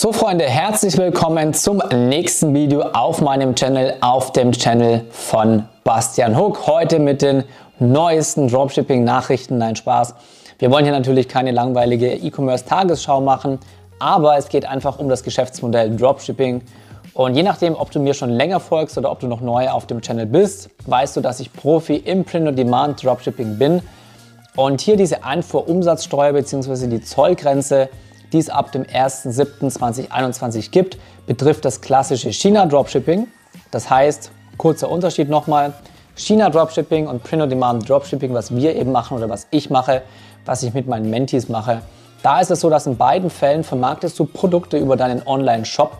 So Freunde, herzlich willkommen zum nächsten Video auf meinem Channel, auf dem Channel von Bastian Hook. Heute mit den neuesten Dropshipping-Nachrichten. Nein, Spaß. Wir wollen hier natürlich keine langweilige E-Commerce-Tagesschau machen, aber es geht einfach um das Geschäftsmodell Dropshipping. Und je nachdem, ob du mir schon länger folgst oder ob du noch neu auf dem Channel bist, weißt du, dass ich Profi im Print-on-Demand Dropshipping bin. Und hier diese Einfuhrumsatzsteuer bzw. die Zollgrenze die es ab dem 1.7.2021 gibt, betrifft das klassische China-Dropshipping. Das heißt, kurzer Unterschied nochmal, China-Dropshipping und Print-on-Demand Dropshipping, was wir eben machen oder was ich mache, was ich mit meinen Mentees mache. Da ist es so, dass in beiden Fällen vermarktest du Produkte über deinen Online-Shop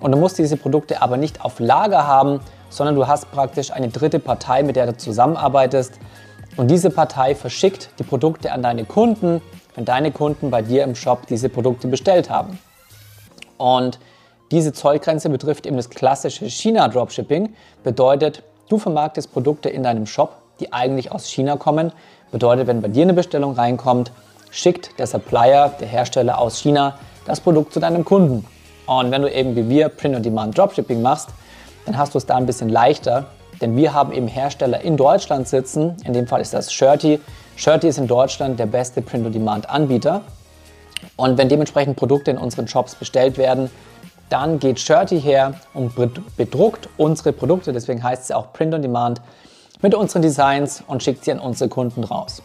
und du musst diese Produkte aber nicht auf Lager haben, sondern du hast praktisch eine dritte Partei, mit der du zusammenarbeitest. Und diese Partei verschickt die Produkte an deine Kunden wenn deine Kunden bei dir im Shop diese Produkte bestellt haben. Und diese Zollgrenze betrifft eben das klassische China-Dropshipping. Bedeutet, du vermarktest Produkte in deinem Shop, die eigentlich aus China kommen. Bedeutet, wenn bei dir eine Bestellung reinkommt, schickt der Supplier, der Hersteller aus China, das Produkt zu deinem Kunden. Und wenn du eben wie wir Print-on-Demand Dropshipping machst, dann hast du es da ein bisschen leichter, denn wir haben eben Hersteller in Deutschland sitzen. In dem Fall ist das Shirty. Shirty ist in Deutschland der beste Print-on-Demand-Anbieter. Und wenn dementsprechend Produkte in unseren Shops bestellt werden, dann geht Shirty her und bedruckt unsere Produkte, deswegen heißt es auch Print on Demand, mit unseren Designs und schickt sie an unsere Kunden raus.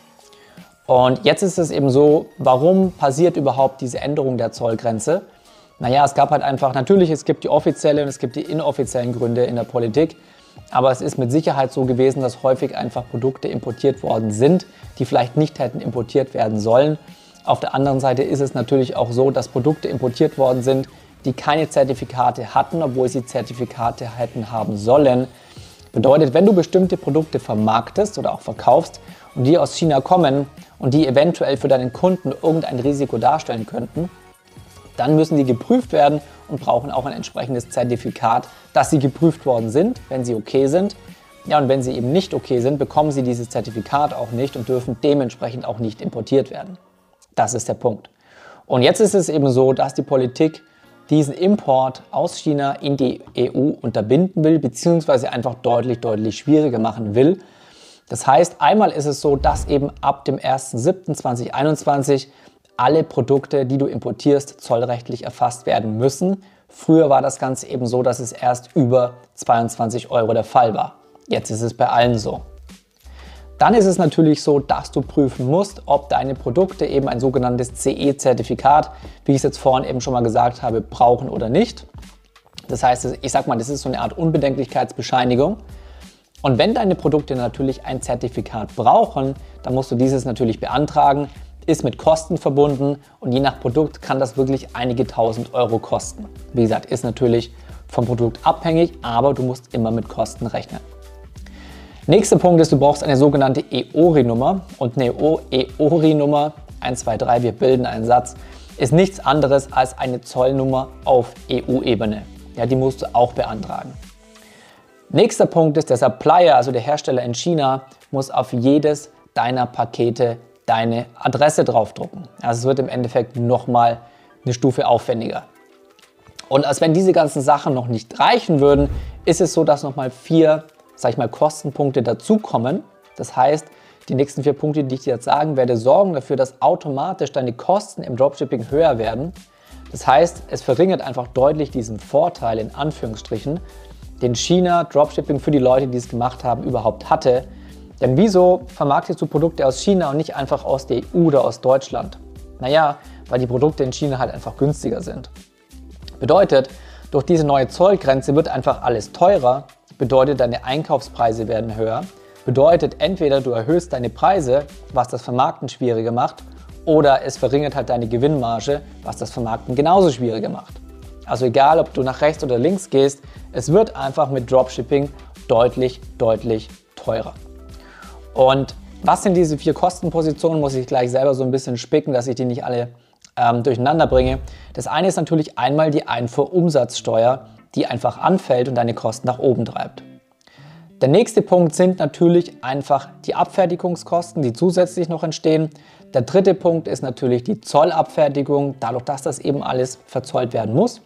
Und jetzt ist es eben so, warum passiert überhaupt diese Änderung der Zollgrenze? Naja, es gab halt einfach, natürlich, es gibt die offiziellen und es gibt die inoffiziellen Gründe in der Politik. Aber es ist mit Sicherheit so gewesen, dass häufig einfach Produkte importiert worden sind, die vielleicht nicht hätten importiert werden sollen. Auf der anderen Seite ist es natürlich auch so, dass Produkte importiert worden sind, die keine Zertifikate hatten, obwohl sie Zertifikate hätten haben sollen. Bedeutet, wenn du bestimmte Produkte vermarktest oder auch verkaufst und die aus China kommen und die eventuell für deinen Kunden irgendein Risiko darstellen könnten, dann müssen die geprüft werden und brauchen auch ein entsprechendes Zertifikat, dass sie geprüft worden sind, wenn sie okay sind. Ja, und wenn sie eben nicht okay sind, bekommen sie dieses Zertifikat auch nicht und dürfen dementsprechend auch nicht importiert werden. Das ist der Punkt. Und jetzt ist es eben so, dass die Politik diesen Import aus China in die EU unterbinden will, beziehungsweise einfach deutlich, deutlich schwieriger machen will. Das heißt, einmal ist es so, dass eben ab dem 1.7.2021 alle Produkte, die du importierst, zollrechtlich erfasst werden müssen. Früher war das Ganze eben so, dass es erst über 22 Euro der Fall war. Jetzt ist es bei allen so. Dann ist es natürlich so, dass du prüfen musst, ob deine Produkte eben ein sogenanntes CE-Zertifikat, wie ich es jetzt vorhin eben schon mal gesagt habe, brauchen oder nicht. Das heißt, ich sag mal, das ist so eine Art Unbedenklichkeitsbescheinigung. Und wenn deine Produkte natürlich ein Zertifikat brauchen, dann musst du dieses natürlich beantragen ist mit Kosten verbunden und je nach Produkt kann das wirklich einige tausend Euro kosten. Wie gesagt, ist natürlich vom Produkt abhängig, aber du musst immer mit Kosten rechnen. Nächster Punkt ist, du brauchst eine sogenannte EORI-Nummer und eine EORI-Nummer 123, wir bilden einen Satz, ist nichts anderes als eine Zollnummer auf EU-Ebene. Ja, die musst du auch beantragen. Nächster Punkt ist, der Supplier, also der Hersteller in China, muss auf jedes deiner Pakete deine Adresse draufdrucken. Also es wird im Endeffekt nochmal eine Stufe aufwendiger. Und als wenn diese ganzen Sachen noch nicht reichen würden, ist es so, dass nochmal vier, sag ich mal, Kostenpunkte dazukommen. Das heißt, die nächsten vier Punkte, die ich dir jetzt sagen werde, sorgen dafür, dass automatisch deine Kosten im Dropshipping höher werden. Das heißt, es verringert einfach deutlich diesen Vorteil in Anführungsstrichen, den China Dropshipping für die Leute, die es gemacht haben, überhaupt hatte, denn wieso vermarktest du Produkte aus China und nicht einfach aus der EU oder aus Deutschland? Naja, weil die Produkte in China halt einfach günstiger sind. Bedeutet, durch diese neue Zollgrenze wird einfach alles teurer, bedeutet deine Einkaufspreise werden höher, bedeutet entweder du erhöhst deine Preise, was das Vermarkten schwieriger macht, oder es verringert halt deine Gewinnmarge, was das Vermarkten genauso schwieriger macht. Also egal, ob du nach rechts oder links gehst, es wird einfach mit Dropshipping deutlich, deutlich teurer. Und was sind diese vier Kostenpositionen, muss ich gleich selber so ein bisschen spicken, dass ich die nicht alle ähm, durcheinander bringe. Das eine ist natürlich einmal die Einfuhrumsatzsteuer, die einfach anfällt und deine Kosten nach oben treibt. Der nächste Punkt sind natürlich einfach die Abfertigungskosten, die zusätzlich noch entstehen. Der dritte Punkt ist natürlich die Zollabfertigung, dadurch, dass das eben alles verzollt werden muss.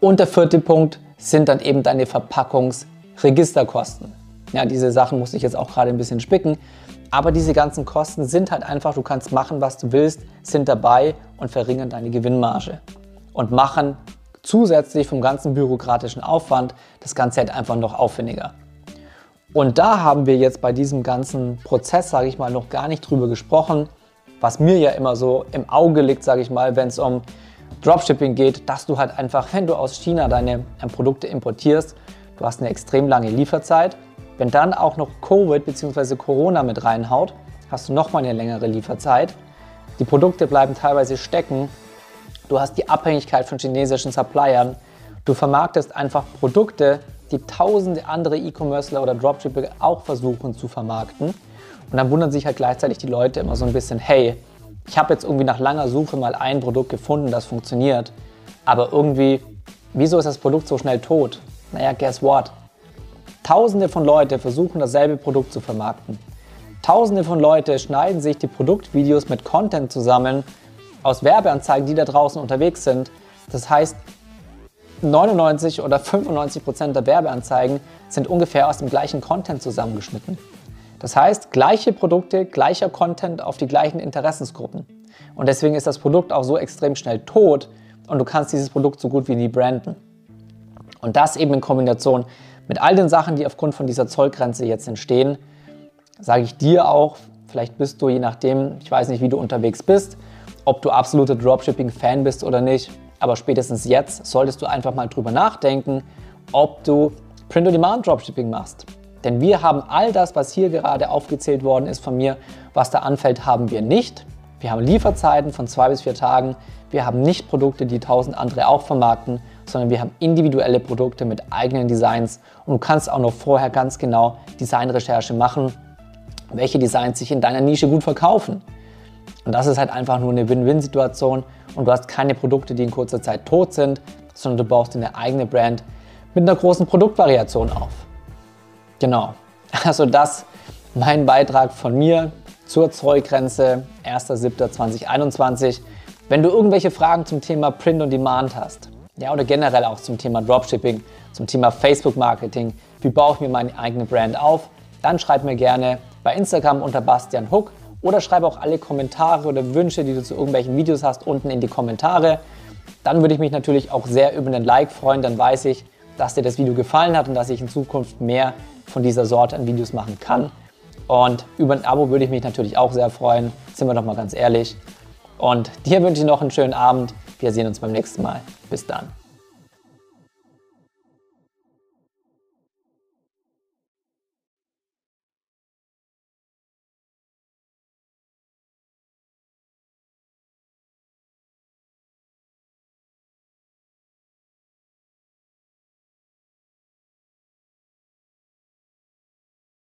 Und der vierte Punkt sind dann eben deine Verpackungsregisterkosten. Ja, diese Sachen muss ich jetzt auch gerade ein bisschen spicken. Aber diese ganzen Kosten sind halt einfach, du kannst machen, was du willst, sind dabei und verringern deine Gewinnmarge. Und machen zusätzlich vom ganzen bürokratischen Aufwand das Ganze halt einfach noch aufwendiger. Und da haben wir jetzt bei diesem ganzen Prozess, sage ich mal, noch gar nicht drüber gesprochen, was mir ja immer so im Auge liegt, sage ich mal, wenn es um Dropshipping geht, dass du halt einfach, wenn du aus China deine äh, Produkte importierst, du hast eine extrem lange Lieferzeit. Wenn dann auch noch Covid bzw. Corona mit reinhaut, hast du nochmal eine längere Lieferzeit. Die Produkte bleiben teilweise stecken. Du hast die Abhängigkeit von chinesischen Suppliern. Du vermarktest einfach Produkte, die tausende andere E-Commercer oder Dropshipper auch versuchen zu vermarkten. Und dann wundern sich halt gleichzeitig die Leute immer so ein bisschen, hey, ich habe jetzt irgendwie nach langer Suche mal ein Produkt gefunden, das funktioniert, aber irgendwie, wieso ist das Produkt so schnell tot? Naja, guess what? Tausende von Leuten versuchen dasselbe Produkt zu vermarkten. Tausende von Leuten schneiden sich die Produktvideos mit Content zusammen aus Werbeanzeigen, die da draußen unterwegs sind. Das heißt, 99 oder 95 Prozent der Werbeanzeigen sind ungefähr aus dem gleichen Content zusammengeschnitten. Das heißt, gleiche Produkte, gleicher Content auf die gleichen Interessensgruppen. Und deswegen ist das Produkt auch so extrem schnell tot und du kannst dieses Produkt so gut wie nie branden. Und das eben in Kombination mit all den Sachen, die aufgrund von dieser Zollgrenze jetzt entstehen, sage ich dir auch, vielleicht bist du, je nachdem, ich weiß nicht, wie du unterwegs bist, ob du absoluter Dropshipping-Fan bist oder nicht, aber spätestens jetzt solltest du einfach mal drüber nachdenken, ob du Print-on-Demand-Dropshipping machst. Denn wir haben all das, was hier gerade aufgezählt worden ist von mir, was da anfällt, haben wir nicht. Wir haben Lieferzeiten von zwei bis vier Tagen. Wir haben nicht Produkte, die tausend andere auch vermarkten, sondern wir haben individuelle Produkte mit eigenen Designs. Und du kannst auch noch vorher ganz genau Designrecherche machen, welche Designs sich in deiner Nische gut verkaufen. Und das ist halt einfach nur eine Win-Win-Situation und du hast keine Produkte, die in kurzer Zeit tot sind, sondern du baust eine eigene Brand mit einer großen Produktvariation auf. Genau, also das mein Beitrag von mir zur Zollgrenze 1.7.2021. Wenn du irgendwelche Fragen zum Thema Print on Demand hast, ja, oder generell auch zum Thema Dropshipping, zum Thema Facebook Marketing, wie baue ich mir meine eigene Brand auf, dann schreib mir gerne bei Instagram unter Bastian Hook oder schreibe auch alle Kommentare oder Wünsche, die du zu irgendwelchen Videos hast, unten in die Kommentare. Dann würde ich mich natürlich auch sehr über einen Like freuen, dann weiß ich, dass dir das Video gefallen hat und dass ich in Zukunft mehr von dieser Sorte an Videos machen kann. Und über ein Abo würde ich mich natürlich auch sehr freuen, sind wir doch mal ganz ehrlich. Und dir wünsche ich noch einen schönen Abend. Wir sehen uns beim nächsten Mal. Bis dann.